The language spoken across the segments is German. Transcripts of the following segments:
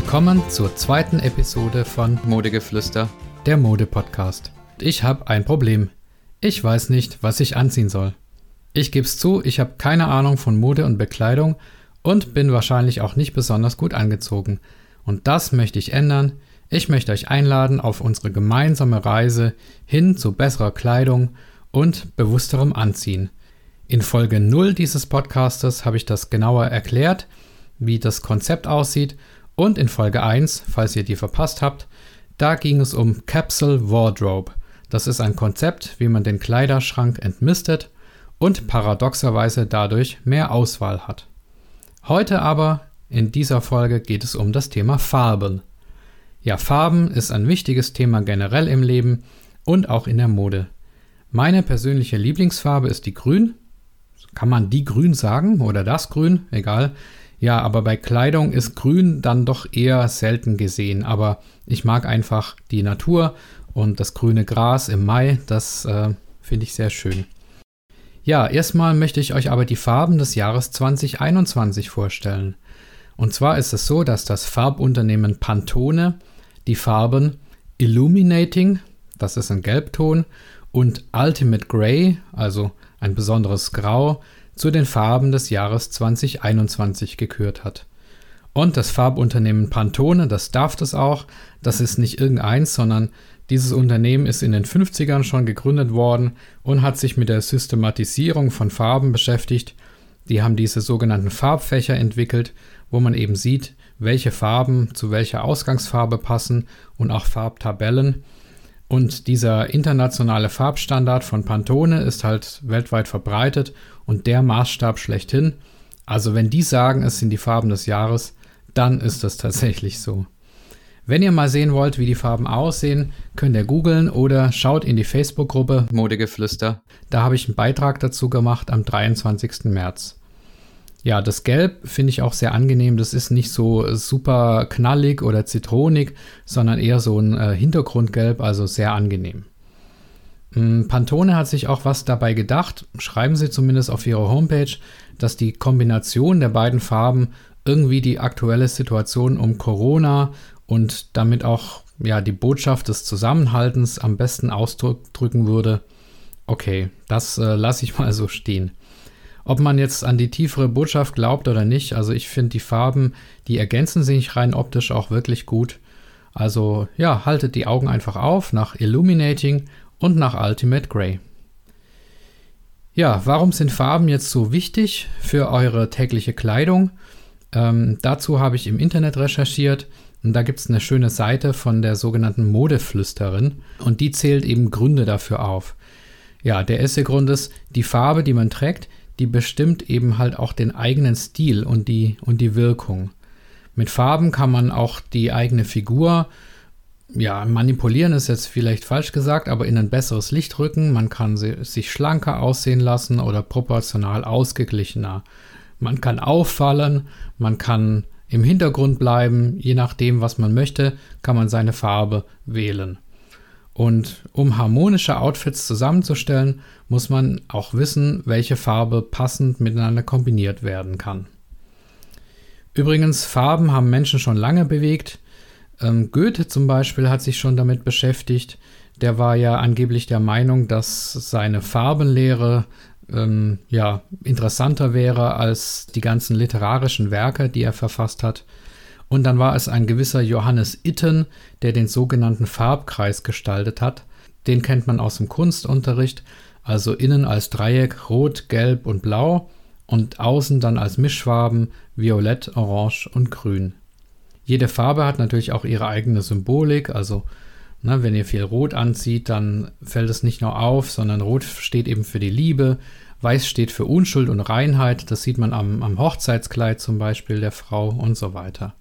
Willkommen zur zweiten Episode von Modegeflüster, der Mode-Podcast. Ich habe ein Problem. Ich weiß nicht, was ich anziehen soll. Ich gebe es zu, ich habe keine Ahnung von Mode und Bekleidung und bin wahrscheinlich auch nicht besonders gut angezogen. Und das möchte ich ändern. Ich möchte euch einladen auf unsere gemeinsame Reise hin zu besserer Kleidung und bewussterem Anziehen. In Folge 0 dieses Podcastes habe ich das genauer erklärt, wie das Konzept aussieht und in Folge 1, falls ihr die verpasst habt, da ging es um Capsule Wardrobe. Das ist ein Konzept, wie man den Kleiderschrank entmistet und paradoxerweise dadurch mehr Auswahl hat. Heute aber, in dieser Folge, geht es um das Thema Farben. Ja, Farben ist ein wichtiges Thema generell im Leben und auch in der Mode. Meine persönliche Lieblingsfarbe ist die Grün, kann man die grün sagen oder das grün? Egal. Ja, aber bei Kleidung ist grün dann doch eher selten gesehen. Aber ich mag einfach die Natur und das grüne Gras im Mai. Das äh, finde ich sehr schön. Ja, erstmal möchte ich euch aber die Farben des Jahres 2021 vorstellen. Und zwar ist es so, dass das Farbunternehmen Pantone die Farben Illuminating, das ist ein Gelbton, und Ultimate Grey, also ein besonderes Grau, zu den Farben des Jahres 2021 gekürt hat. Und das Farbunternehmen Pantone, das darf das auch, das ist nicht irgendeins, sondern dieses Unternehmen ist in den 50ern schon gegründet worden und hat sich mit der Systematisierung von Farben beschäftigt. Die haben diese sogenannten Farbfächer entwickelt, wo man eben sieht, welche Farben zu welcher Ausgangsfarbe passen und auch Farbtabellen. Und dieser internationale Farbstandard von Pantone ist halt weltweit verbreitet und der Maßstab schlechthin. Also wenn die sagen, es sind die Farben des Jahres, dann ist das tatsächlich so. Wenn ihr mal sehen wollt, wie die Farben aussehen, könnt ihr googeln oder schaut in die Facebook-Gruppe Modegeflüster. Da habe ich einen Beitrag dazu gemacht am 23. März. Ja, das Gelb finde ich auch sehr angenehm. Das ist nicht so super knallig oder zitronig, sondern eher so ein äh, Hintergrundgelb, also sehr angenehm. Mm, Pantone hat sich auch was dabei gedacht, schreiben sie zumindest auf ihrer Homepage, dass die Kombination der beiden Farben irgendwie die aktuelle Situation um Corona und damit auch ja, die Botschaft des Zusammenhaltens am besten ausdrücken würde. Okay, das äh, lasse ich mal so stehen. Ob man jetzt an die tiefere Botschaft glaubt oder nicht, also ich finde die Farben, die ergänzen sich rein optisch auch wirklich gut. Also ja, haltet die Augen einfach auf nach Illuminating und nach Ultimate Grey. Ja, warum sind Farben jetzt so wichtig für eure tägliche Kleidung? Ähm, dazu habe ich im Internet recherchiert und da gibt es eine schöne Seite von der sogenannten Modeflüsterin und die zählt eben Gründe dafür auf. Ja, der erste Grund ist, die Farbe, die man trägt, die bestimmt eben halt auch den eigenen Stil und die, und die Wirkung. Mit Farben kann man auch die eigene Figur, ja, manipulieren ist jetzt vielleicht falsch gesagt, aber in ein besseres Licht rücken. Man kann sie, sich schlanker aussehen lassen oder proportional ausgeglichener. Man kann auffallen, man kann im Hintergrund bleiben, je nachdem, was man möchte, kann man seine Farbe wählen. Und um harmonische Outfits zusammenzustellen, muss man auch wissen, welche Farbe passend miteinander kombiniert werden kann. Übrigens, Farben haben Menschen schon lange bewegt. Ähm, Goethe zum Beispiel hat sich schon damit beschäftigt. Der war ja angeblich der Meinung, dass seine Farbenlehre ähm, ja, interessanter wäre als die ganzen literarischen Werke, die er verfasst hat. Und dann war es ein gewisser Johannes Itten, der den sogenannten Farbkreis gestaltet hat. Den kennt man aus dem Kunstunterricht, also innen als Dreieck rot, gelb und blau und außen dann als Mischfarben violett, orange und grün. Jede Farbe hat natürlich auch ihre eigene Symbolik, also ne, wenn ihr viel Rot anzieht, dann fällt es nicht nur auf, sondern Rot steht eben für die Liebe, Weiß steht für Unschuld und Reinheit, das sieht man am, am Hochzeitskleid zum Beispiel der Frau und so weiter.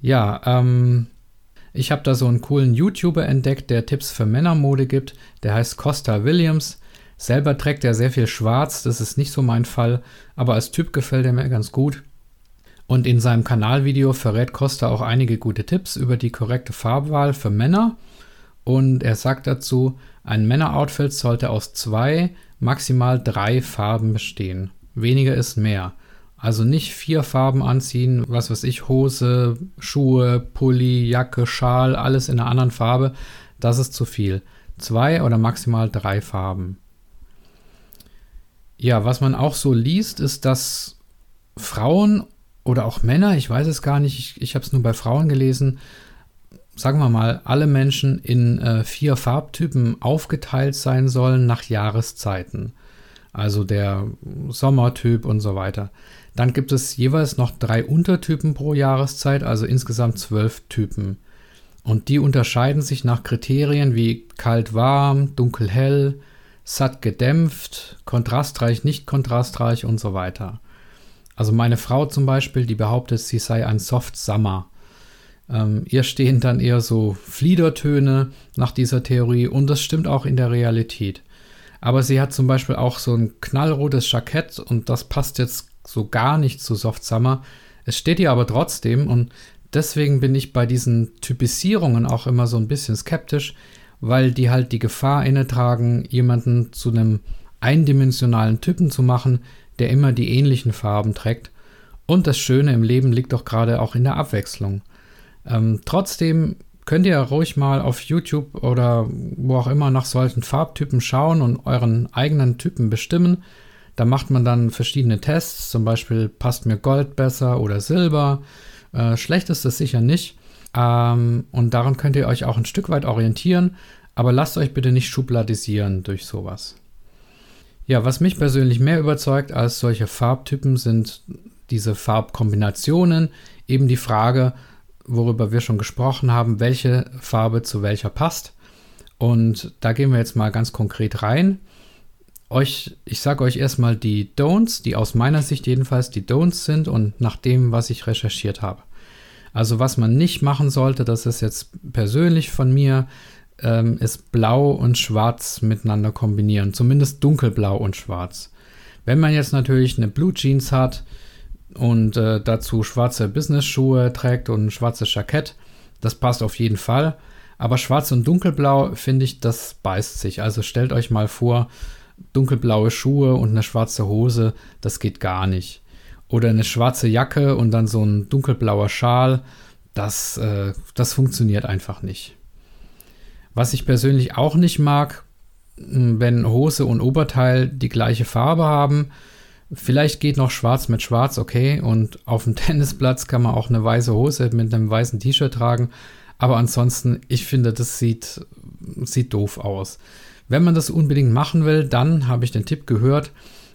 Ja, ähm, ich habe da so einen coolen YouTuber entdeckt, der Tipps für Männermode gibt. Der heißt Costa Williams. Selber trägt er sehr viel Schwarz, das ist nicht so mein Fall, aber als Typ gefällt er mir ganz gut. Und in seinem Kanalvideo verrät Costa auch einige gute Tipps über die korrekte Farbwahl für Männer. Und er sagt dazu, ein Männeroutfit sollte aus zwei, maximal drei Farben bestehen. Weniger ist mehr. Also nicht vier Farben anziehen, was weiß ich, Hose, Schuhe, Pulli, Jacke, Schal, alles in einer anderen Farbe. Das ist zu viel. Zwei oder maximal drei Farben. Ja, was man auch so liest, ist, dass Frauen oder auch Männer, ich weiß es gar nicht, ich, ich habe es nur bei Frauen gelesen, sagen wir mal, alle Menschen in äh, vier Farbtypen aufgeteilt sein sollen nach Jahreszeiten. Also der Sommertyp und so weiter. Dann gibt es jeweils noch drei Untertypen pro Jahreszeit, also insgesamt zwölf Typen. Und die unterscheiden sich nach Kriterien wie kalt-warm, dunkel-hell, satt gedämpft, kontrastreich, nicht kontrastreich und so weiter. Also meine Frau zum Beispiel, die behauptet, sie sei ein Soft Summer. Ähm, ihr stehen dann eher so Fliedertöne nach dieser Theorie und das stimmt auch in der Realität. Aber sie hat zum Beispiel auch so ein knallrotes Jackett und das passt jetzt so gar nicht zu Soft Summer. Es steht ihr aber trotzdem und deswegen bin ich bei diesen Typisierungen auch immer so ein bisschen skeptisch, weil die halt die Gefahr inne tragen, jemanden zu einem eindimensionalen Typen zu machen, der immer die ähnlichen Farben trägt. Und das Schöne im Leben liegt doch gerade auch in der Abwechslung. Ähm, trotzdem könnt ihr ruhig mal auf YouTube oder wo auch immer nach solchen Farbtypen schauen und euren eigenen Typen bestimmen. Da macht man dann verschiedene Tests, zum Beispiel passt mir Gold besser oder Silber. Äh, schlecht ist das sicher nicht. Ähm, und daran könnt ihr euch auch ein Stück weit orientieren, aber lasst euch bitte nicht schubladisieren durch sowas. Ja, was mich persönlich mehr überzeugt als solche Farbtypen sind diese Farbkombinationen. Eben die Frage, worüber wir schon gesprochen haben, welche Farbe zu welcher passt. Und da gehen wir jetzt mal ganz konkret rein euch, ich sage euch erstmal die Don'ts, die aus meiner Sicht jedenfalls die Don'ts sind und nach dem, was ich recherchiert habe. Also was man nicht machen sollte, das ist jetzt persönlich von mir, ähm, ist Blau und Schwarz miteinander kombinieren. Zumindest dunkelblau und schwarz. Wenn man jetzt natürlich eine Blue Jeans hat und äh, dazu schwarze Business-Schuhe trägt und ein schwarzes Jackett, das passt auf jeden Fall. Aber schwarz und dunkelblau finde ich, das beißt sich. Also stellt euch mal vor, dunkelblaue Schuhe und eine schwarze Hose, das geht gar nicht. Oder eine schwarze Jacke und dann so ein dunkelblauer Schal, das, äh, das funktioniert einfach nicht. Was ich persönlich auch nicht mag, wenn Hose und Oberteil die gleiche Farbe haben, vielleicht geht noch schwarz mit schwarz, okay, und auf dem Tennisplatz kann man auch eine weiße Hose mit einem weißen T-Shirt tragen, aber ansonsten, ich finde, das sieht, sieht doof aus. Wenn man das unbedingt machen will, dann habe ich den Tipp gehört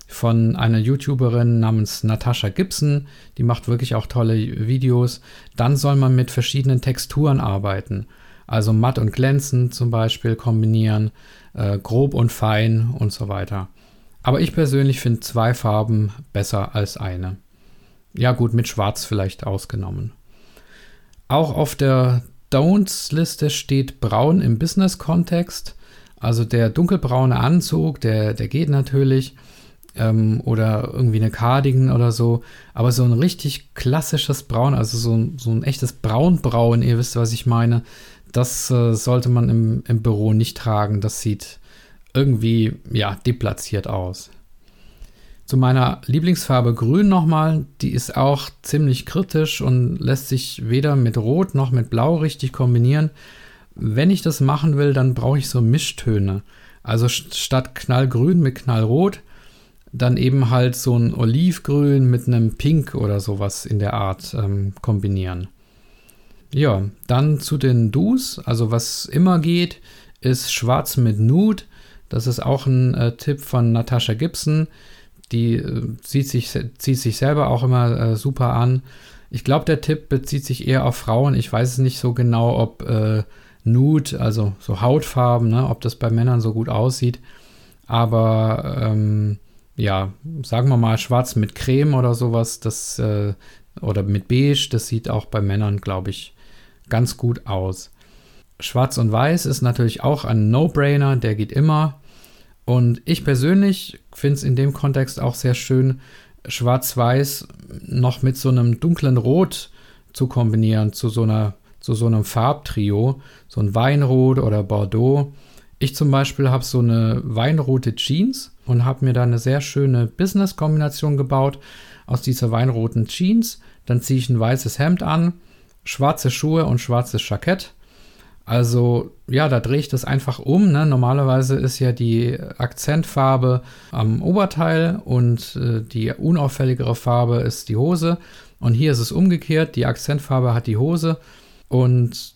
von einer YouTuberin namens Natasha Gibson. Die macht wirklich auch tolle Videos. Dann soll man mit verschiedenen Texturen arbeiten. Also matt und glänzend zum Beispiel kombinieren, äh, grob und fein und so weiter. Aber ich persönlich finde zwei Farben besser als eine. Ja gut, mit Schwarz vielleicht ausgenommen. Auch auf der Don'ts-Liste steht Braun im Business-Kontext. Also der dunkelbraune Anzug, der, der geht natürlich. Ähm, oder irgendwie eine Cardigan oder so. Aber so ein richtig klassisches Braun, also so so ein echtes Braunbraun, ihr wisst, was ich meine, das äh, sollte man im, im Büro nicht tragen. Das sieht irgendwie, ja, deplatziert aus. Zu meiner Lieblingsfarbe Grün nochmal, die ist auch ziemlich kritisch und lässt sich weder mit Rot noch mit Blau richtig kombinieren wenn ich das machen will, dann brauche ich so Mischtöne. Also statt knallgrün mit knallrot, dann eben halt so ein Olivgrün mit einem Pink oder sowas in der Art ähm, kombinieren. Ja, dann zu den Do's. Also was immer geht, ist Schwarz mit Nude. Das ist auch ein äh, Tipp von Natascha Gibson. Die äh, zieht, sich, zieht sich selber auch immer äh, super an. Ich glaube, der Tipp bezieht sich eher auf Frauen. Ich weiß es nicht so genau, ob äh, Nude, also so Hautfarben, ne, ob das bei Männern so gut aussieht. Aber ähm, ja, sagen wir mal schwarz mit Creme oder sowas, das äh, oder mit beige, das sieht auch bei Männern, glaube ich, ganz gut aus. Schwarz und Weiß ist natürlich auch ein No-Brainer, der geht immer. Und ich persönlich finde es in dem Kontext auch sehr schön, Schwarz-Weiß noch mit so einem dunklen Rot zu kombinieren, zu so einer zu so einem Farbtrio, so ein Weinrot oder Bordeaux. Ich zum Beispiel habe so eine weinrote Jeans und habe mir da eine sehr schöne Business-Kombination gebaut aus dieser weinroten Jeans. Dann ziehe ich ein weißes Hemd an, schwarze Schuhe und schwarzes Jackett. Also ja, da drehe ich das einfach um. Ne? Normalerweise ist ja die Akzentfarbe am Oberteil und äh, die unauffälligere Farbe ist die Hose. Und hier ist es umgekehrt. Die Akzentfarbe hat die Hose und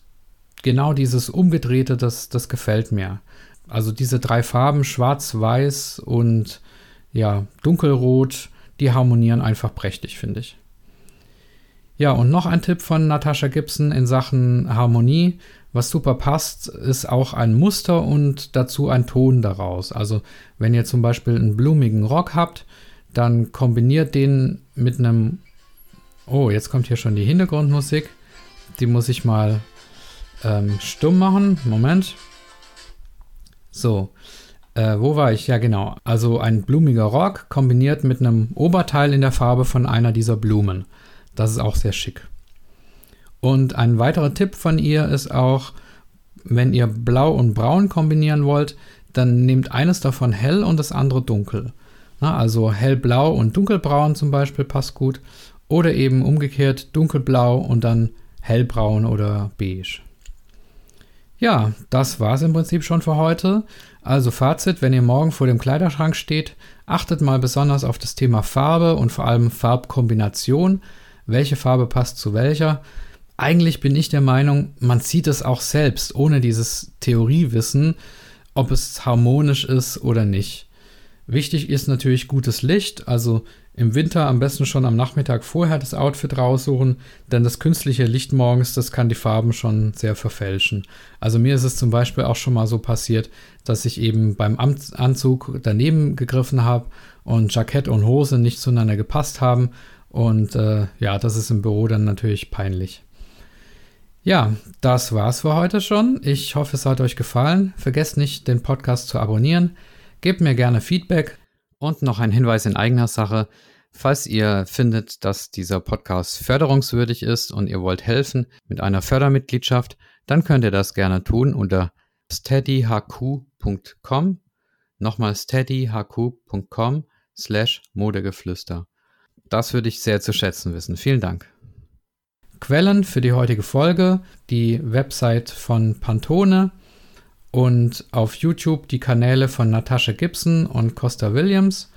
genau dieses Umgedrehte, das, das gefällt mir. Also diese drei Farben, schwarz, weiß und ja, dunkelrot, die harmonieren einfach prächtig, finde ich. Ja, und noch ein Tipp von Natascha Gibson in Sachen Harmonie. Was super passt, ist auch ein Muster und dazu ein Ton daraus. Also wenn ihr zum Beispiel einen blumigen Rock habt, dann kombiniert den mit einem... Oh, jetzt kommt hier schon die Hintergrundmusik. Die muss ich mal ähm, stumm machen. Moment. So. Äh, wo war ich? Ja, genau. Also ein blumiger Rock kombiniert mit einem Oberteil in der Farbe von einer dieser Blumen. Das ist auch sehr schick. Und ein weiterer Tipp von ihr ist auch, wenn ihr Blau und Braun kombinieren wollt, dann nehmt eines davon hell und das andere dunkel. Na, also hellblau und dunkelbraun zum Beispiel passt gut. Oder eben umgekehrt dunkelblau und dann hellbraun oder beige. Ja, das war es im Prinzip schon für heute. Also Fazit, wenn ihr morgen vor dem Kleiderschrank steht, achtet mal besonders auf das Thema Farbe und vor allem Farbkombination. Welche Farbe passt zu welcher? Eigentlich bin ich der Meinung, man sieht es auch selbst, ohne dieses Theoriewissen, ob es harmonisch ist oder nicht. Wichtig ist natürlich gutes Licht, also im Winter am besten schon am Nachmittag vorher das Outfit raussuchen, denn das künstliche Licht morgens, das kann die Farben schon sehr verfälschen. Also mir ist es zum Beispiel auch schon mal so passiert, dass ich eben beim Anzug daneben gegriffen habe und Jackett und Hose nicht zueinander gepasst haben. Und äh, ja, das ist im Büro dann natürlich peinlich. Ja, das war's für heute schon. Ich hoffe, es hat euch gefallen. Vergesst nicht, den Podcast zu abonnieren. Gebt mir gerne Feedback und noch ein Hinweis in eigener Sache. Falls ihr findet, dass dieser Podcast förderungswürdig ist und ihr wollt helfen mit einer Fördermitgliedschaft, dann könnt ihr das gerne tun unter steadyhq.com. Nochmal steadyhq.com slash Modegeflüster. Das würde ich sehr zu schätzen wissen. Vielen Dank. Quellen für die heutige Folge, die Website von Pantone, und auf YouTube die Kanäle von Natascha Gibson und Costa Williams.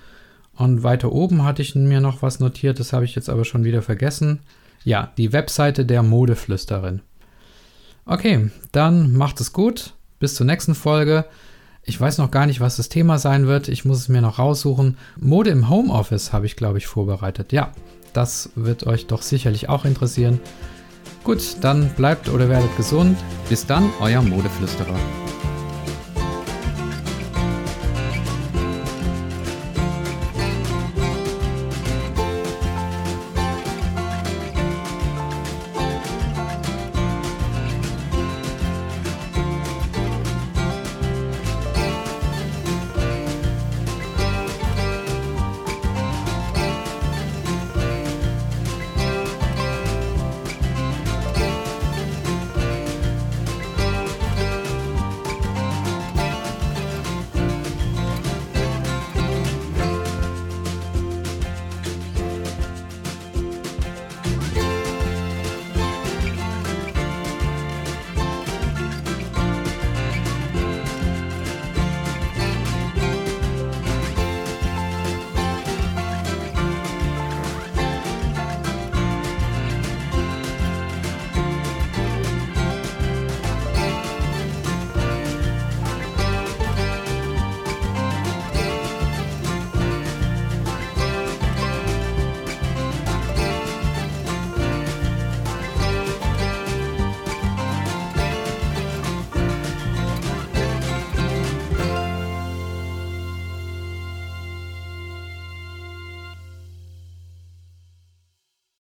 Und weiter oben hatte ich mir noch was notiert, das habe ich jetzt aber schon wieder vergessen. Ja, die Webseite der Modeflüsterin. Okay, dann macht es gut. Bis zur nächsten Folge. Ich weiß noch gar nicht, was das Thema sein wird. Ich muss es mir noch raussuchen. Mode im Homeoffice habe ich, glaube ich, vorbereitet. Ja, das wird euch doch sicherlich auch interessieren. Gut, dann bleibt oder werdet gesund. Bis dann, euer Modeflüsterer.